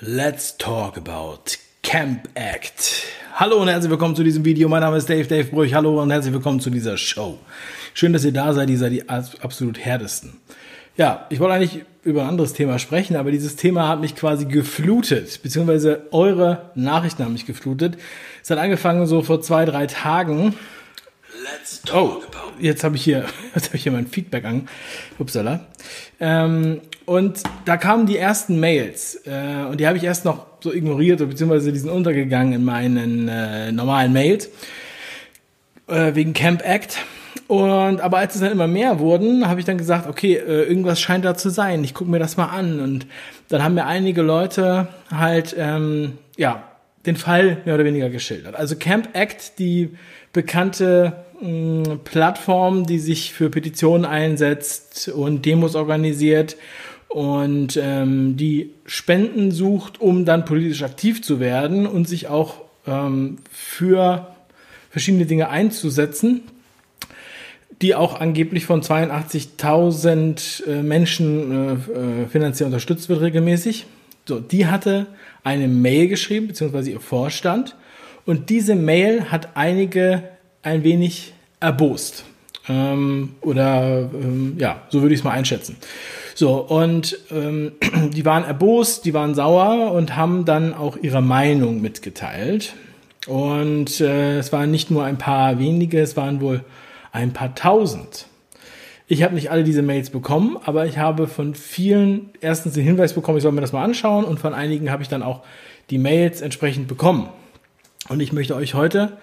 Let's talk about Camp Act. Hallo und herzlich willkommen zu diesem Video. Mein Name ist Dave, Dave Brüch. Hallo und herzlich willkommen zu dieser Show. Schön, dass ihr da seid. Ihr seid die absolut härtesten. Ja, ich wollte eigentlich über ein anderes Thema sprechen, aber dieses Thema hat mich quasi geflutet, beziehungsweise eure Nachrichten haben mich geflutet. Es hat angefangen so vor zwei, drei Tagen. Let's talk oh, jetzt habe ich hier, jetzt habe ich hier mein Feedback an. Upsala. Ähm, und da kamen die ersten Mails äh, und die habe ich erst noch so ignoriert, beziehungsweise die sind untergegangen in meinen äh, normalen Mails äh, wegen Camp Act. Und aber als es dann immer mehr wurden, habe ich dann gesagt, okay, äh, irgendwas scheint da zu sein. Ich gucke mir das mal an. Und dann haben mir einige Leute halt ähm, ja den Fall mehr oder weniger geschildert. Also Camp Act, die bekannte mh, Plattform, die sich für Petitionen einsetzt und Demos organisiert und ähm, die Spenden sucht, um dann politisch aktiv zu werden und sich auch ähm, für verschiedene Dinge einzusetzen, die auch angeblich von 82.000 äh, Menschen äh, äh, finanziell unterstützt wird regelmäßig. So, die hatte eine Mail geschrieben, beziehungsweise ihr Vorstand. Und diese Mail hat einige ein wenig erbost. Ähm, oder ähm, ja, so würde ich es mal einschätzen. So, und ähm, die waren erbost, die waren sauer und haben dann auch ihre Meinung mitgeteilt. Und äh, es waren nicht nur ein paar wenige, es waren wohl ein paar tausend. Ich habe nicht alle diese Mails bekommen, aber ich habe von vielen erstens den Hinweis bekommen, ich soll mir das mal anschauen und von einigen habe ich dann auch die Mails entsprechend bekommen. Und ich möchte euch heute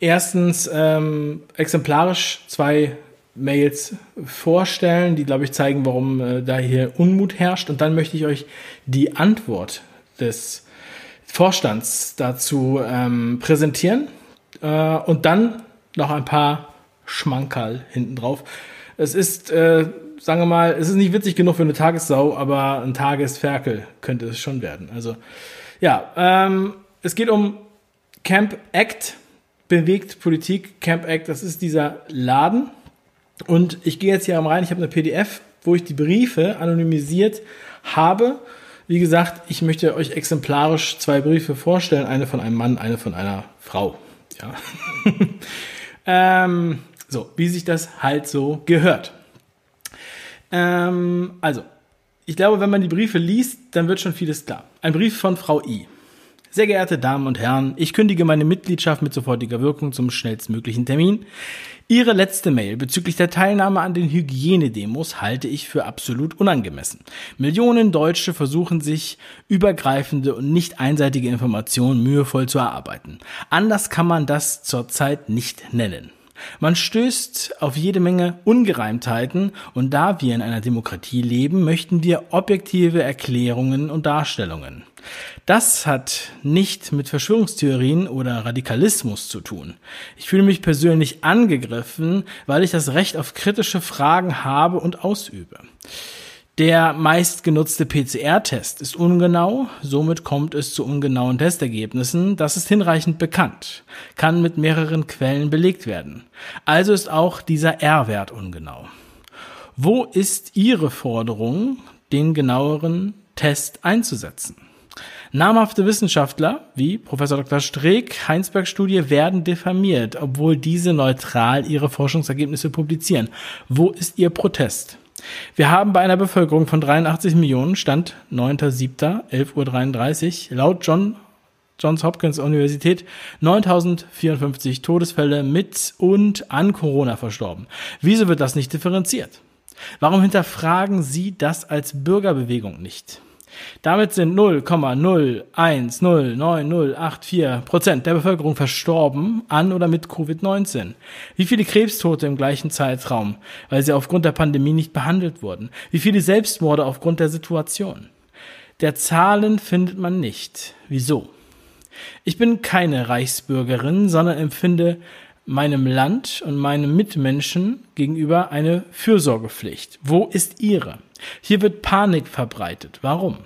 erstens ähm, exemplarisch zwei Mails vorstellen, die, glaube ich, zeigen, warum äh, da hier Unmut herrscht. Und dann möchte ich euch die Antwort des Vorstands dazu ähm, präsentieren. Äh, und dann noch ein paar Schmankerl hinten drauf. Es ist, äh, sagen wir mal, es ist nicht witzig genug für eine Tagessau, aber ein Tagesferkel könnte es schon werden. Also, ja, ähm, es geht um Camp Act, bewegt Politik, Camp Act, das ist dieser Laden, und ich gehe jetzt hier am rein, ich habe eine PDF, wo ich die Briefe anonymisiert habe. Wie gesagt, ich möchte euch exemplarisch zwei Briefe vorstellen, eine von einem Mann, eine von einer Frau. Ja. ähm, so, wie sich das halt so gehört. Ähm, also, ich glaube, wenn man die Briefe liest, dann wird schon vieles klar. Ein Brief von Frau I. Sehr geehrte Damen und Herren, ich kündige meine Mitgliedschaft mit sofortiger Wirkung zum schnellstmöglichen Termin. Ihre letzte Mail bezüglich der Teilnahme an den Hygienedemos halte ich für absolut unangemessen. Millionen Deutsche versuchen sich übergreifende und nicht einseitige Informationen mühevoll zu erarbeiten. Anders kann man das zurzeit nicht nennen. Man stößt auf jede Menge Ungereimtheiten und da wir in einer Demokratie leben, möchten wir objektive Erklärungen und Darstellungen. Das hat nicht mit Verschwörungstheorien oder Radikalismus zu tun. Ich fühle mich persönlich angegriffen, weil ich das Recht auf kritische Fragen habe und ausübe. Der meistgenutzte PCR-Test ist ungenau, somit kommt es zu ungenauen Testergebnissen. Das ist hinreichend bekannt, kann mit mehreren Quellen belegt werden. Also ist auch dieser R-Wert ungenau. Wo ist Ihre Forderung, den genaueren Test einzusetzen? Namhafte Wissenschaftler wie Professor Dr. Streeck, Heinsberg-Studie werden diffamiert, obwohl diese neutral ihre Forschungsergebnisse publizieren. Wo ist Ihr Protest? Wir haben bei einer Bevölkerung von 83 Millionen, Stand 9.7., 11.33 Uhr, laut John Johns Hopkins Universität 9054 Todesfälle mit und an Corona verstorben. Wieso wird das nicht differenziert? Warum hinterfragen Sie das als Bürgerbewegung nicht? Damit sind 0,010984 Prozent der Bevölkerung verstorben an oder mit Covid-19. Wie viele Krebstote im gleichen Zeitraum, weil sie aufgrund der Pandemie nicht behandelt wurden? Wie viele Selbstmorde aufgrund der Situation? Der Zahlen findet man nicht. Wieso? Ich bin keine Reichsbürgerin, sondern empfinde meinem Land und meinen Mitmenschen gegenüber eine Fürsorgepflicht. Wo ist ihre? Hier wird Panik verbreitet. Warum?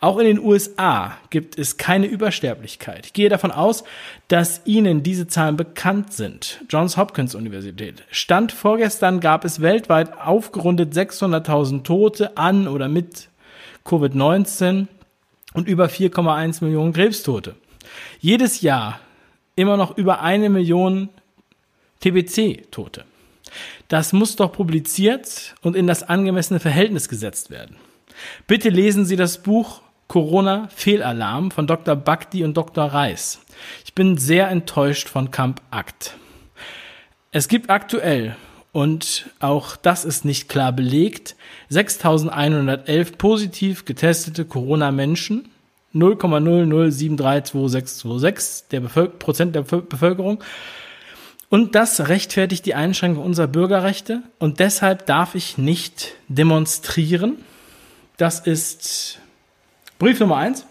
Auch in den USA gibt es keine Übersterblichkeit. Ich gehe davon aus, dass Ihnen diese Zahlen bekannt sind. Johns Hopkins Universität. Stand vorgestern gab es weltweit aufgerundet 600.000 Tote an oder mit Covid-19 und über 4,1 Millionen Krebstote. Jedes Jahr immer noch über eine Million TBC-Tote. Das muss doch publiziert und in das angemessene Verhältnis gesetzt werden. Bitte lesen Sie das Buch Corona Fehlalarm von Dr. Bakti und Dr. Reis. Ich bin sehr enttäuscht von Camp Act. Es gibt aktuell, und auch das ist nicht klar belegt, 6111 positiv getestete Corona-Menschen, 0,00732626 der Bevölker Prozent der Bevölkerung. Und das rechtfertigt die Einschränkung unserer Bürgerrechte. Und deshalb darf ich nicht demonstrieren. Das ist Brief Nummer eins.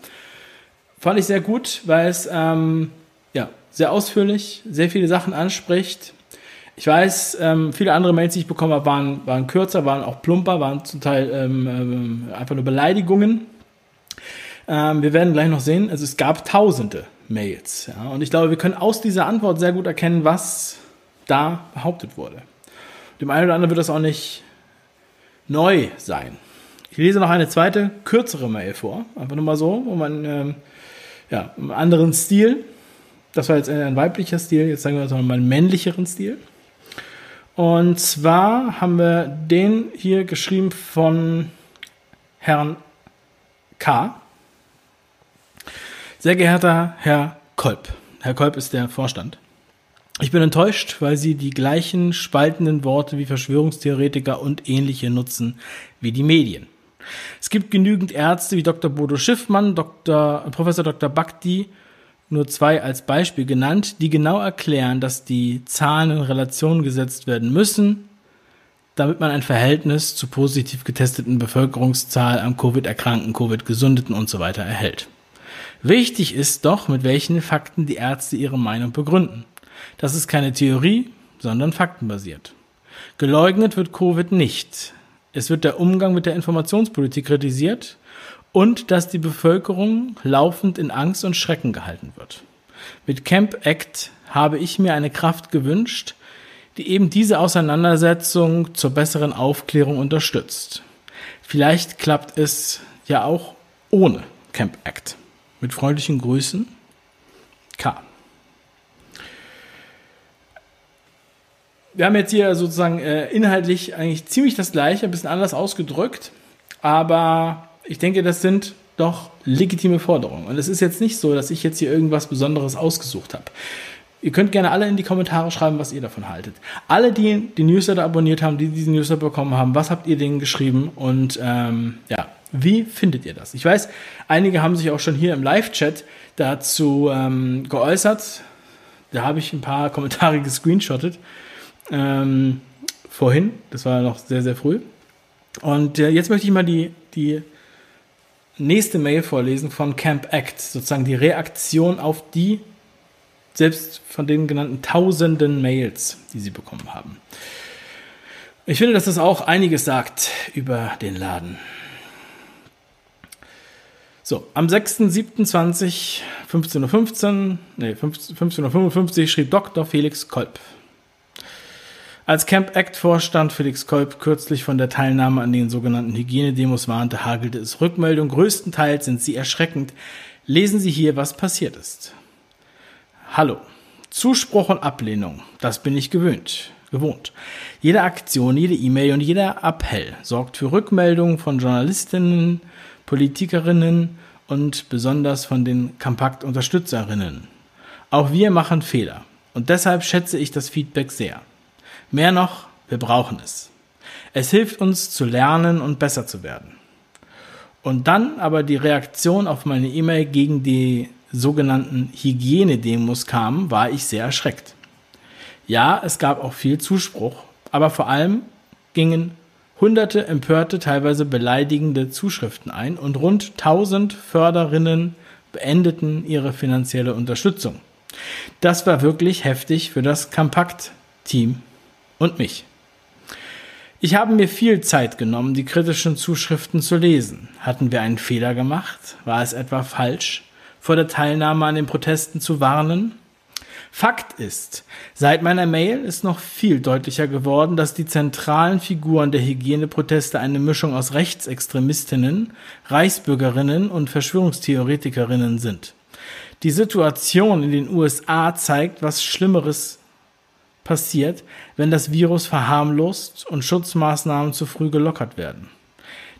Fand ich sehr gut, weil es ähm, ja, sehr ausführlich, sehr viele Sachen anspricht. Ich weiß, ähm, viele andere Mails, die ich bekommen habe, waren, waren kürzer, waren auch plumper, waren zum Teil ähm, ähm, einfach nur Beleidigungen. Ähm, wir werden gleich noch sehen, also es gab tausende Mails. Ja, und ich glaube, wir können aus dieser Antwort sehr gut erkennen, was da behauptet wurde. Dem einen oder anderen wird das auch nicht neu sein. Ich lese noch eine zweite, kürzere Mail vor. Einfach nur mal so, wo man, ähm, ja, einen anderen Stil. Das war jetzt ein weiblicher Stil, jetzt sagen wir mal einen männlicheren Stil. Und zwar haben wir den hier geschrieben von Herrn K. Sehr geehrter Herr Kolb. Herr Kolb ist der Vorstand. Ich bin enttäuscht, weil Sie die gleichen spaltenden Worte wie Verschwörungstheoretiker und ähnliche nutzen wie die Medien. Es gibt genügend Ärzte wie Dr. Bodo Schiffmann, Dr. Professor Dr. Bakti, nur zwei als Beispiel genannt, die genau erklären, dass die Zahlen in Relation gesetzt werden müssen, damit man ein Verhältnis zur positiv getesteten Bevölkerungszahl am Covid-Erkrankten, Covid-Gesundeten und so weiter erhält. Wichtig ist doch, mit welchen Fakten die Ärzte ihre Meinung begründen. Das ist keine Theorie, sondern faktenbasiert. Geleugnet wird Covid nicht. Es wird der Umgang mit der Informationspolitik kritisiert und dass die Bevölkerung laufend in Angst und Schrecken gehalten wird. Mit Camp Act habe ich mir eine Kraft gewünscht, die eben diese Auseinandersetzung zur besseren Aufklärung unterstützt. Vielleicht klappt es ja auch ohne Camp Act. Mit freundlichen Grüßen, K. wir haben jetzt hier sozusagen äh, inhaltlich eigentlich ziemlich das gleiche, ein bisschen anders ausgedrückt, aber ich denke, das sind doch legitime Forderungen. Und es ist jetzt nicht so, dass ich jetzt hier irgendwas Besonderes ausgesucht habe. Ihr könnt gerne alle in die Kommentare schreiben, was ihr davon haltet. Alle, die die Newsletter abonniert haben, die diesen Newsletter bekommen haben, was habt ihr denen geschrieben und ähm, ja, wie findet ihr das? Ich weiß, einige haben sich auch schon hier im Live-Chat dazu ähm, geäußert. Da habe ich ein paar Kommentare gescreenshottet ähm, vorhin. Das war noch sehr, sehr früh. Und äh, jetzt möchte ich mal die, die nächste Mail vorlesen von Camp Act, sozusagen die Reaktion auf die selbst von den genannten tausenden Mails, die sie bekommen haben. Ich finde, dass das auch einiges sagt über den Laden. So, am 6.7.20, 15.15 Uhr, nee, 15.55 Uhr schrieb Dr. Felix Kolb. Als Camp Act Vorstand Felix Kolb kürzlich von der Teilnahme an den sogenannten Hygienedemos warnte, hagelte es Rückmeldung. Größtenteils sind sie erschreckend. Lesen Sie hier, was passiert ist. Hallo. Zuspruch und Ablehnung. Das bin ich gewöhnt. Gewohnt. Jede Aktion, jede E-Mail und jeder Appell sorgt für Rückmeldungen von Journalistinnen, Politikerinnen und besonders von den Kompakt-Unterstützerinnen. Auch wir machen Fehler. Und deshalb schätze ich das Feedback sehr. Mehr noch, wir brauchen es. Es hilft uns zu lernen und besser zu werden. Und dann aber die Reaktion auf meine E-Mail gegen die sogenannten Hygienedemos kam, war ich sehr erschreckt. Ja, es gab auch viel Zuspruch, aber vor allem gingen hunderte empörte, teilweise beleidigende Zuschriften ein und rund 1000 Förderinnen beendeten ihre finanzielle Unterstützung. Das war wirklich heftig für das Kompakt-Team und mich. Ich habe mir viel Zeit genommen, die kritischen Zuschriften zu lesen. Hatten wir einen Fehler gemacht? War es etwa falsch, vor der Teilnahme an den Protesten zu warnen? Fakt ist, seit meiner Mail ist noch viel deutlicher geworden, dass die zentralen Figuren der Hygieneproteste eine Mischung aus Rechtsextremistinnen, Reichsbürgerinnen und Verschwörungstheoretikerinnen sind. Die Situation in den USA zeigt, was Schlimmeres passiert, wenn das Virus verharmlost und Schutzmaßnahmen zu früh gelockert werden.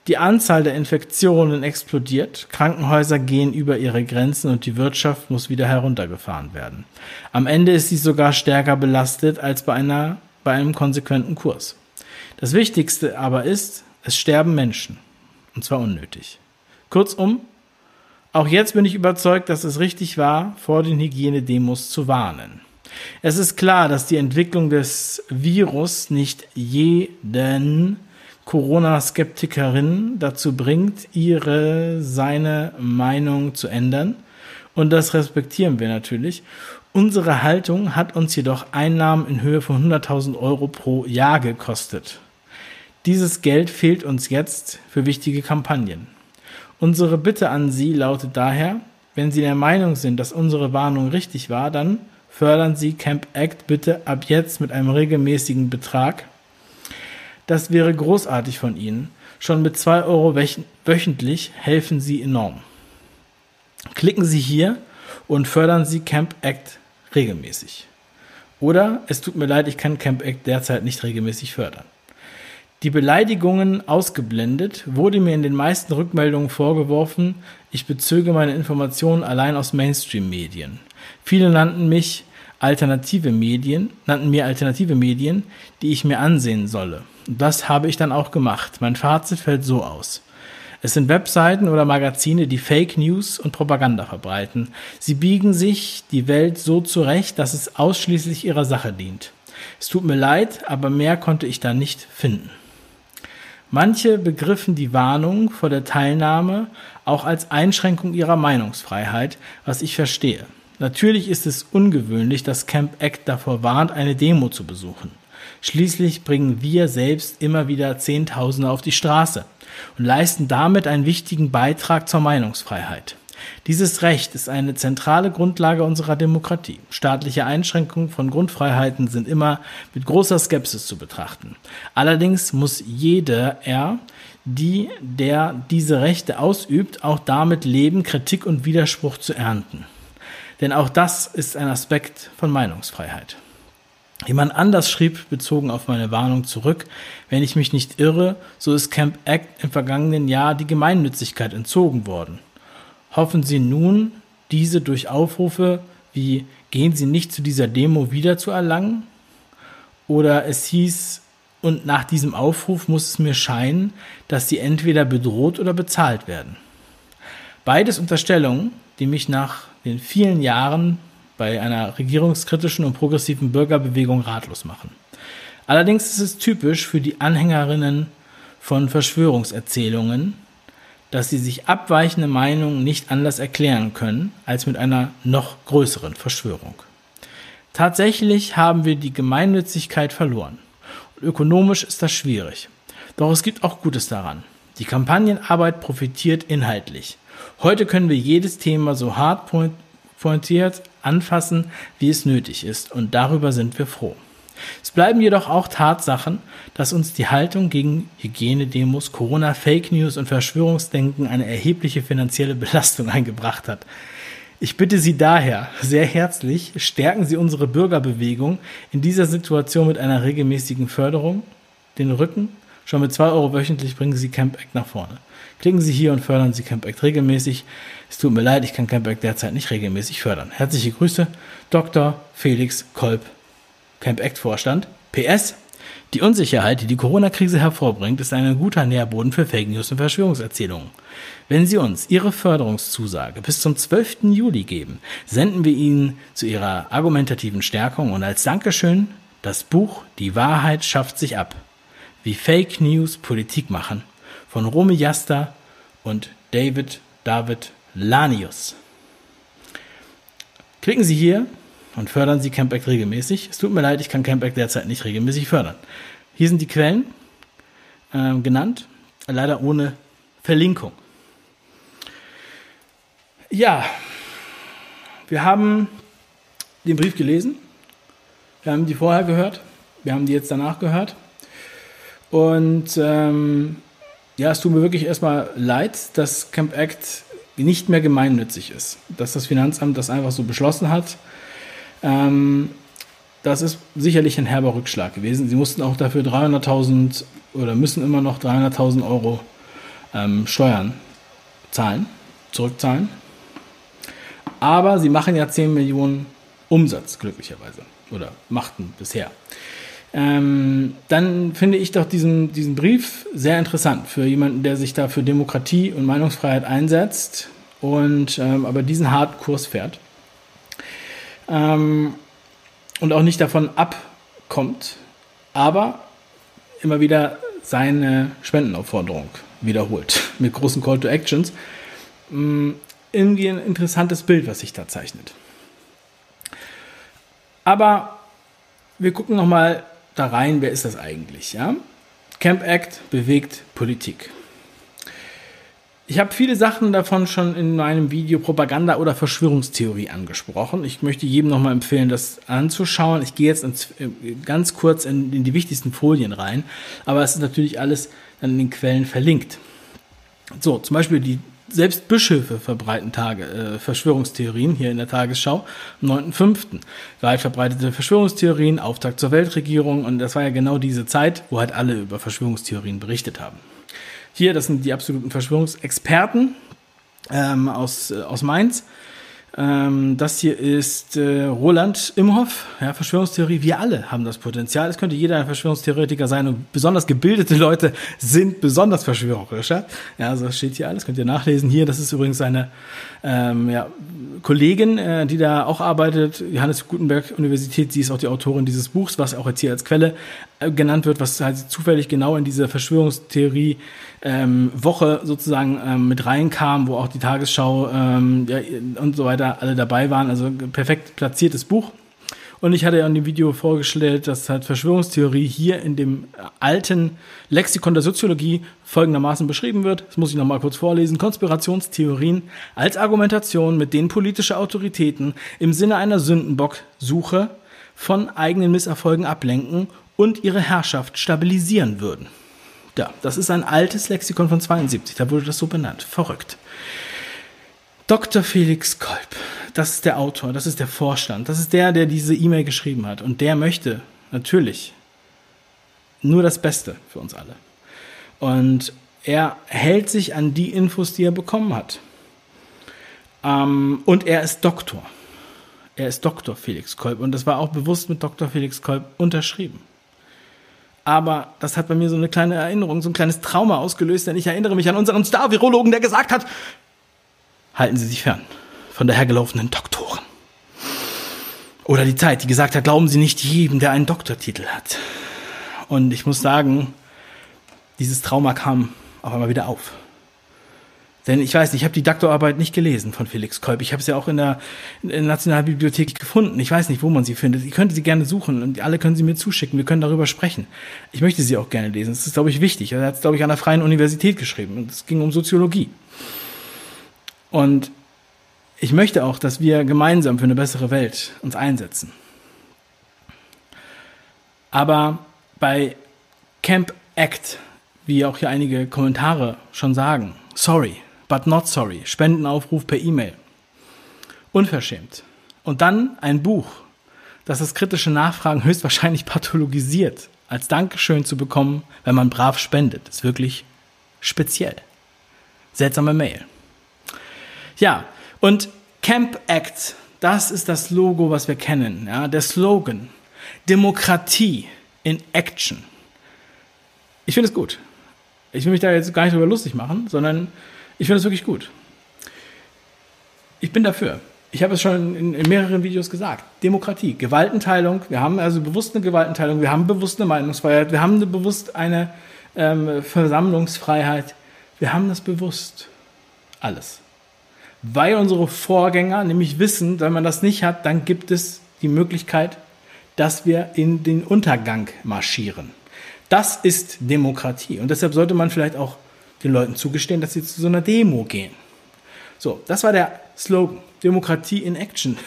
Die Anzahl der Infektionen explodiert, Krankenhäuser gehen über ihre Grenzen und die Wirtschaft muss wieder heruntergefahren werden. Am Ende ist sie sogar stärker belastet als bei, einer, bei einem konsequenten Kurs. Das Wichtigste aber ist, es sterben Menschen. Und zwar unnötig. Kurzum, auch jetzt bin ich überzeugt, dass es richtig war, vor den Hygienedemos zu warnen. Es ist klar, dass die Entwicklung des Virus nicht jeden Corona-Skeptikerin dazu bringt, ihre, seine Meinung zu ändern. Und das respektieren wir natürlich. Unsere Haltung hat uns jedoch Einnahmen in Höhe von 100.000 Euro pro Jahr gekostet. Dieses Geld fehlt uns jetzt für wichtige Kampagnen. Unsere Bitte an Sie lautet daher, wenn Sie der Meinung sind, dass unsere Warnung richtig war, dann fördern Sie Camp Act bitte ab jetzt mit einem regelmäßigen Betrag das wäre großartig von Ihnen. Schon mit 2 Euro wöchentlich helfen Sie enorm. Klicken Sie hier und fördern Sie Camp Act regelmäßig. Oder es tut mir leid, ich kann Camp Act derzeit nicht regelmäßig fördern. Die Beleidigungen ausgeblendet, wurde mir in den meisten Rückmeldungen vorgeworfen, ich bezöge meine Informationen allein aus Mainstream-Medien. Viele nannten mich alternative Medien, nannten mir alternative Medien, die ich mir ansehen solle. Das habe ich dann auch gemacht. Mein Fazit fällt so aus. Es sind Webseiten oder Magazine, die Fake News und Propaganda verbreiten. Sie biegen sich die Welt so zurecht, dass es ausschließlich ihrer Sache dient. Es tut mir leid, aber mehr konnte ich da nicht finden. Manche begriffen die Warnung vor der Teilnahme auch als Einschränkung ihrer Meinungsfreiheit, was ich verstehe. Natürlich ist es ungewöhnlich, dass Camp Act davor warnt, eine Demo zu besuchen. Schließlich bringen wir selbst immer wieder Zehntausende auf die Straße und leisten damit einen wichtigen Beitrag zur Meinungsfreiheit. Dieses Recht ist eine zentrale Grundlage unserer Demokratie. Staatliche Einschränkungen von Grundfreiheiten sind immer mit großer Skepsis zu betrachten. Allerdings muss jeder er, die, der diese Rechte ausübt, auch damit leben, Kritik und Widerspruch zu ernten. Denn auch das ist ein Aspekt von Meinungsfreiheit. Jemand anders schrieb, bezogen auf meine Warnung zurück, wenn ich mich nicht irre, so ist Camp Act im vergangenen Jahr die Gemeinnützigkeit entzogen worden. Hoffen Sie nun, diese durch Aufrufe wie gehen Sie nicht zu dieser Demo wieder zu erlangen? Oder es hieß, und nach diesem Aufruf muss es mir scheinen, dass Sie entweder bedroht oder bezahlt werden. Beides Unterstellungen, die mich nach den vielen Jahren bei einer regierungskritischen und progressiven Bürgerbewegung ratlos machen. Allerdings ist es typisch für die Anhängerinnen von Verschwörungserzählungen, dass sie sich abweichende Meinungen nicht anders erklären können als mit einer noch größeren Verschwörung. Tatsächlich haben wir die Gemeinnützigkeit verloren. Und ökonomisch ist das schwierig. Doch es gibt auch Gutes daran. Die Kampagnenarbeit profitiert inhaltlich. Heute können wir jedes Thema so hart pointiert anfassen, wie es nötig ist, und darüber sind wir froh. Es bleiben jedoch auch Tatsachen, dass uns die Haltung gegen Hygienedemos, Corona, Fake News und Verschwörungsdenken eine erhebliche finanzielle Belastung eingebracht hat. Ich bitte Sie daher sehr herzlich, stärken Sie unsere Bürgerbewegung in dieser Situation mit einer regelmäßigen Förderung den Rücken. Schon mit zwei Euro wöchentlich bringen Sie Camp Act nach vorne. Klicken Sie hier und fördern Sie Campact regelmäßig. Es tut mir leid, ich kann Campact derzeit nicht regelmäßig fördern. Herzliche Grüße, Dr. Felix Kolb, Campact Vorstand. PS, die Unsicherheit, die die Corona-Krise hervorbringt, ist ein guter Nährboden für Fake News und Verschwörungserzählungen. Wenn Sie uns Ihre Förderungszusage bis zum 12. Juli geben, senden wir Ihnen zu Ihrer argumentativen Stärkung und als Dankeschön das Buch Die Wahrheit schafft sich ab. Wie Fake News Politik machen von Romy Jasta und David David Lanius. Klicken Sie hier und fördern Sie Campact regelmäßig. Es tut mir leid, ich kann Campact derzeit nicht regelmäßig fördern. Hier sind die Quellen äh, genannt, leider ohne Verlinkung. Ja, wir haben den Brief gelesen. Wir haben die vorher gehört. Wir haben die jetzt danach gehört. Und ähm, ja, es tut mir wirklich erstmal leid, dass Camp Act nicht mehr gemeinnützig ist. Dass das Finanzamt das einfach so beschlossen hat. Ähm, das ist sicherlich ein herber Rückschlag gewesen. Sie mussten auch dafür 300.000 oder müssen immer noch 300.000 Euro ähm, Steuern zahlen, zurückzahlen. Aber sie machen ja 10 Millionen Umsatz, glücklicherweise. Oder machten bisher. Ähm, dann finde ich doch diesen, diesen Brief sehr interessant für jemanden, der sich da für Demokratie und Meinungsfreiheit einsetzt und ähm, aber diesen harten Kurs fährt. Ähm, und auch nicht davon abkommt, aber immer wieder seine Spendenaufforderung wiederholt mit großen Call to Actions. Mm, irgendwie ein interessantes Bild, was sich da zeichnet. Aber wir gucken nochmal da rein, wer ist das eigentlich? Ja? Camp Act bewegt Politik. Ich habe viele Sachen davon schon in meinem Video Propaganda oder Verschwörungstheorie angesprochen. Ich möchte jedem nochmal empfehlen, das anzuschauen. Ich gehe jetzt ins, äh, ganz kurz in, in, die wichtigsten Folien rein, aber es ist natürlich alles dann in den Quellen verlinkt. So, zum Beispiel die selbst Bischöfe verbreiten Tage, äh, Verschwörungstheorien hier in der Tagesschau am 9.5. Weit verbreitete Verschwörungstheorien, Auftakt zur Weltregierung und das war ja genau diese Zeit, wo halt alle über Verschwörungstheorien berichtet haben. Hier, das sind die absoluten Verschwörungsexperten ähm, aus, äh, aus Mainz. Ähm, das hier ist äh, Roland Imhoff, ja, Verschwörungstheorie. Wir alle haben das Potenzial. Es könnte jeder ein Verschwörungstheoretiker sein und besonders gebildete Leute sind besonders verschwörerischer. Ja, das steht hier alles, könnt ihr nachlesen. Hier, das ist übrigens eine ähm, ja, Kollegin, äh, die da auch arbeitet, Johannes Gutenberg Universität. Sie ist auch die Autorin dieses Buchs, was auch jetzt hier als Quelle äh, genannt wird, was halt zufällig genau in diese Verschwörungstheorie ähm, Woche sozusagen ähm, mit reinkam, wo auch die Tagesschau ähm, ja, und so weiter alle dabei waren. Also perfekt platziertes Buch. Und ich hatte ja in dem Video vorgestellt, dass halt Verschwörungstheorie hier in dem alten Lexikon der Soziologie folgendermaßen beschrieben wird. Das muss ich nochmal kurz vorlesen. Konspirationstheorien als Argumentation, mit denen politische Autoritäten im Sinne einer Sündenbocksuche von eigenen Misserfolgen ablenken und ihre Herrschaft stabilisieren würden. Ja, das ist ein altes Lexikon von 72, da wurde das so benannt. Verrückt. Dr. Felix Kolb, das ist der Autor, das ist der Vorstand, das ist der, der diese E-Mail geschrieben hat. Und der möchte natürlich nur das Beste für uns alle. Und er hält sich an die Infos, die er bekommen hat. Ähm, und er ist Doktor. Er ist Dr. Felix Kolb. Und das war auch bewusst mit Dr. Felix Kolb unterschrieben. Aber das hat bei mir so eine kleine Erinnerung, so ein kleines Trauma ausgelöst, denn ich erinnere mich an unseren Star-Virologen, der gesagt hat, halten Sie sich fern von der hergelaufenen Doktoren. Oder die Zeit, die gesagt hat, glauben Sie nicht jedem, der einen Doktortitel hat. Und ich muss sagen, dieses Trauma kam auf einmal wieder auf. Denn ich weiß nicht, ich habe die Doktorarbeit nicht gelesen von Felix Kolb. Ich habe es ja auch in der, in der Nationalbibliothek gefunden. Ich weiß nicht, wo man sie findet. Ich könnte sie gerne suchen und alle können sie mir zuschicken. Wir können darüber sprechen. Ich möchte sie auch gerne lesen. Das ist, glaube ich, wichtig. Er hat es, glaube ich, an der Freien Universität geschrieben. Und es ging um Soziologie. Und ich möchte auch, dass wir gemeinsam für eine bessere Welt uns einsetzen. Aber bei Camp Act, wie auch hier einige Kommentare schon sagen, sorry, but not sorry. Spendenaufruf per E-Mail. Unverschämt. Und dann ein Buch, das das kritische Nachfragen höchstwahrscheinlich pathologisiert, als Dankeschön zu bekommen, wenn man brav spendet, ist wirklich speziell. Seltsame Mail. Ja, und Camp Act, das ist das Logo, was wir kennen, ja, der Slogan. Demokratie in Action. Ich finde es gut. Ich will mich da jetzt gar nicht drüber lustig machen, sondern ich finde es wirklich gut. Ich bin dafür. Ich habe es schon in, in, mehreren Videos gesagt. Demokratie, Gewaltenteilung. Wir haben also bewusst eine Gewaltenteilung, wir haben bewusst eine Meinungsfreiheit, wir haben eine, bewusst eine ähm, Versammlungsfreiheit. Wir haben das bewusst. Alles. Weil unsere Vorgänger nämlich wissen, wenn man das nicht hat, dann gibt es die Möglichkeit, dass wir in den Untergang marschieren. Das ist Demokratie. Und deshalb sollte man vielleicht auch den Leuten zugestehen, dass sie zu so einer Demo gehen. So, das war der Slogan. Demokratie in Action.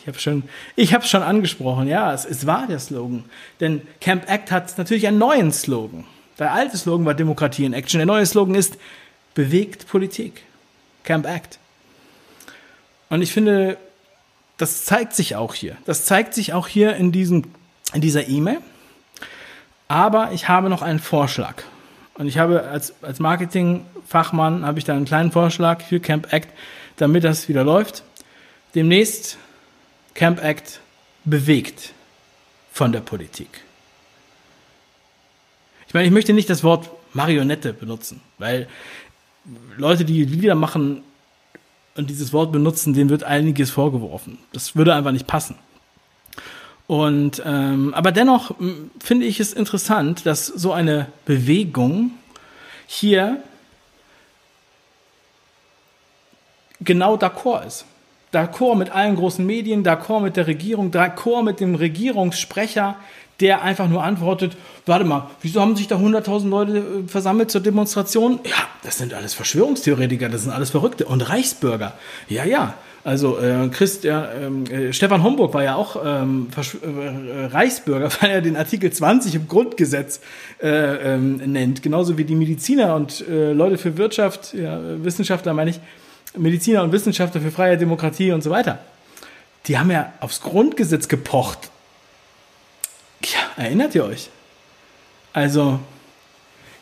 ich habe schon, ich habe schon angesprochen, ja, es, es war der Slogan. Denn Camp Act hat natürlich einen neuen Slogan. Der alte Slogan war Demokratie in Action. Der neue Slogan ist bewegt Politik. Camp Act. Und ich finde, das zeigt sich auch hier. Das zeigt sich auch hier in, diesem, in dieser E-Mail. Aber ich habe noch einen Vorschlag. Und ich habe als, als Marketingfachmann habe ich da einen kleinen Vorschlag für Camp Act, damit das wieder läuft. Demnächst Camp Act bewegt von der Politik. Ich meine, ich möchte nicht das Wort Marionette benutzen, weil Leute, die Lieder machen und dieses Wort benutzen, denen wird einiges vorgeworfen. Das würde einfach nicht passen. Und ähm, aber dennoch finde ich es interessant, dass so eine Bewegung hier genau d'accord ist. D'accord mit allen großen Medien, d'accord mit der Regierung, d'accord mit dem Regierungssprecher, der einfach nur antwortet, warte mal, wieso haben sich da 100.000 Leute äh, versammelt zur Demonstration? Ja, das sind alles Verschwörungstheoretiker, das sind alles Verrückte und Reichsbürger. Ja, ja. Also äh, Christ, ähm, äh, Stefan Homburg war ja auch ähm, äh, Reichsbürger, weil er den Artikel 20 im Grundgesetz äh, ähm, nennt. Genauso wie die Mediziner und äh, Leute für Wirtschaft, ja, Wissenschaftler meine ich, Mediziner und Wissenschaftler für freie Demokratie und so weiter. Die haben ja aufs Grundgesetz gepocht erinnert ihr euch? Also,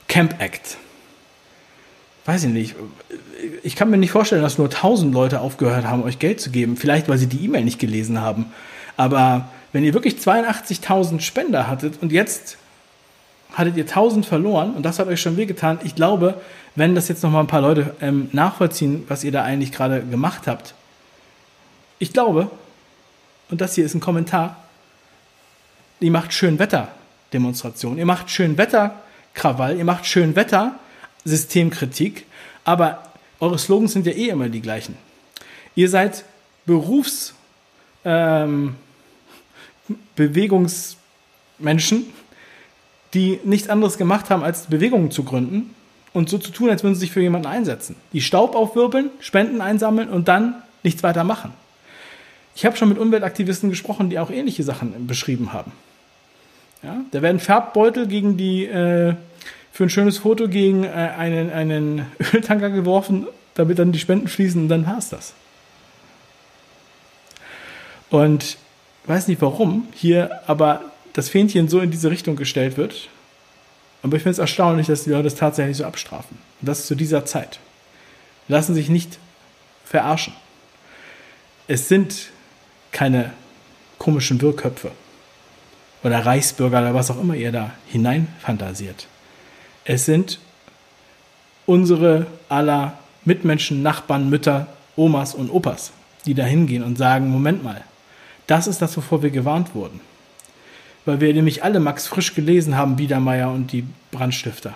Camp Act. Weiß ich nicht. Ich kann mir nicht vorstellen, dass nur 1000 Leute aufgehört haben, euch Geld zu geben. Vielleicht, weil sie die E-Mail nicht gelesen haben. Aber wenn ihr wirklich 82.000 Spender hattet und jetzt hattet ihr 1000 verloren und das hat euch schon wehgetan, ich glaube, wenn das jetzt noch mal ein paar Leute ähm, nachvollziehen, was ihr da eigentlich gerade gemacht habt, ich glaube, und das hier ist ein Kommentar, ihr macht schön Wetter Demonstration, ihr macht schön Wetter Krawall, ihr macht schön Wetter Systemkritik, aber eure Slogans sind ja eh immer die gleichen. Ihr seid Berufs ähm, Bewegungsmenschen, die nichts anderes gemacht haben, als Bewegungen zu gründen und so zu tun, als würden sie sich für jemanden einsetzen. Die Staub aufwirbeln, Spenden einsammeln und dann nichts weiter machen. Ich habe schon mit Umweltaktivisten gesprochen, die auch ähnliche Sachen beschrieben haben. Ja, da werden Farbbeutel gegen die, äh, für ein schönes Foto gegen äh, einen, einen Öltanker geworfen, damit dann die Spenden fließen und dann war es das. Und weiß nicht warum hier aber das Fähnchen so in diese Richtung gestellt wird. Aber ich finde es erstaunlich, dass die Leute das tatsächlich so abstrafen. Und das zu dieser Zeit. Lassen sich nicht verarschen. Es sind keine komischen Wirrköpfe oder Reichsbürger oder was auch immer ihr da hineinfantasiert. Es sind unsere aller Mitmenschen, Nachbarn, Mütter, Omas und Opas, die da hingehen und sagen, Moment mal, das ist das, wovor wir gewarnt wurden. Weil wir nämlich alle Max Frisch gelesen haben, Biedermeier und die Brandstifter.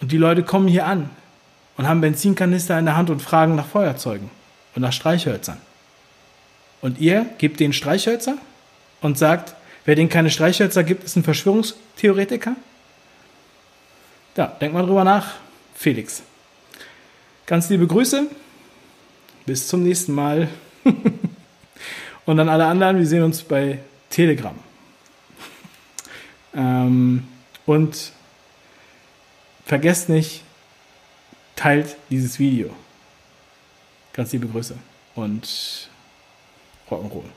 Und die Leute kommen hier an und haben Benzinkanister in der Hand und fragen nach Feuerzeugen und nach Streichhölzern. Und ihr gebt den Streichhölzer und sagt, Wer denen keine Streichhölzer gibt, ist ein Verschwörungstheoretiker? Ja, denk mal drüber nach. Felix. Ganz liebe Grüße. Bis zum nächsten Mal. Und an alle anderen, wir sehen uns bei Telegram. Ähm, und vergesst nicht, teilt dieses Video. Ganz liebe Grüße und Rock'n'Roll.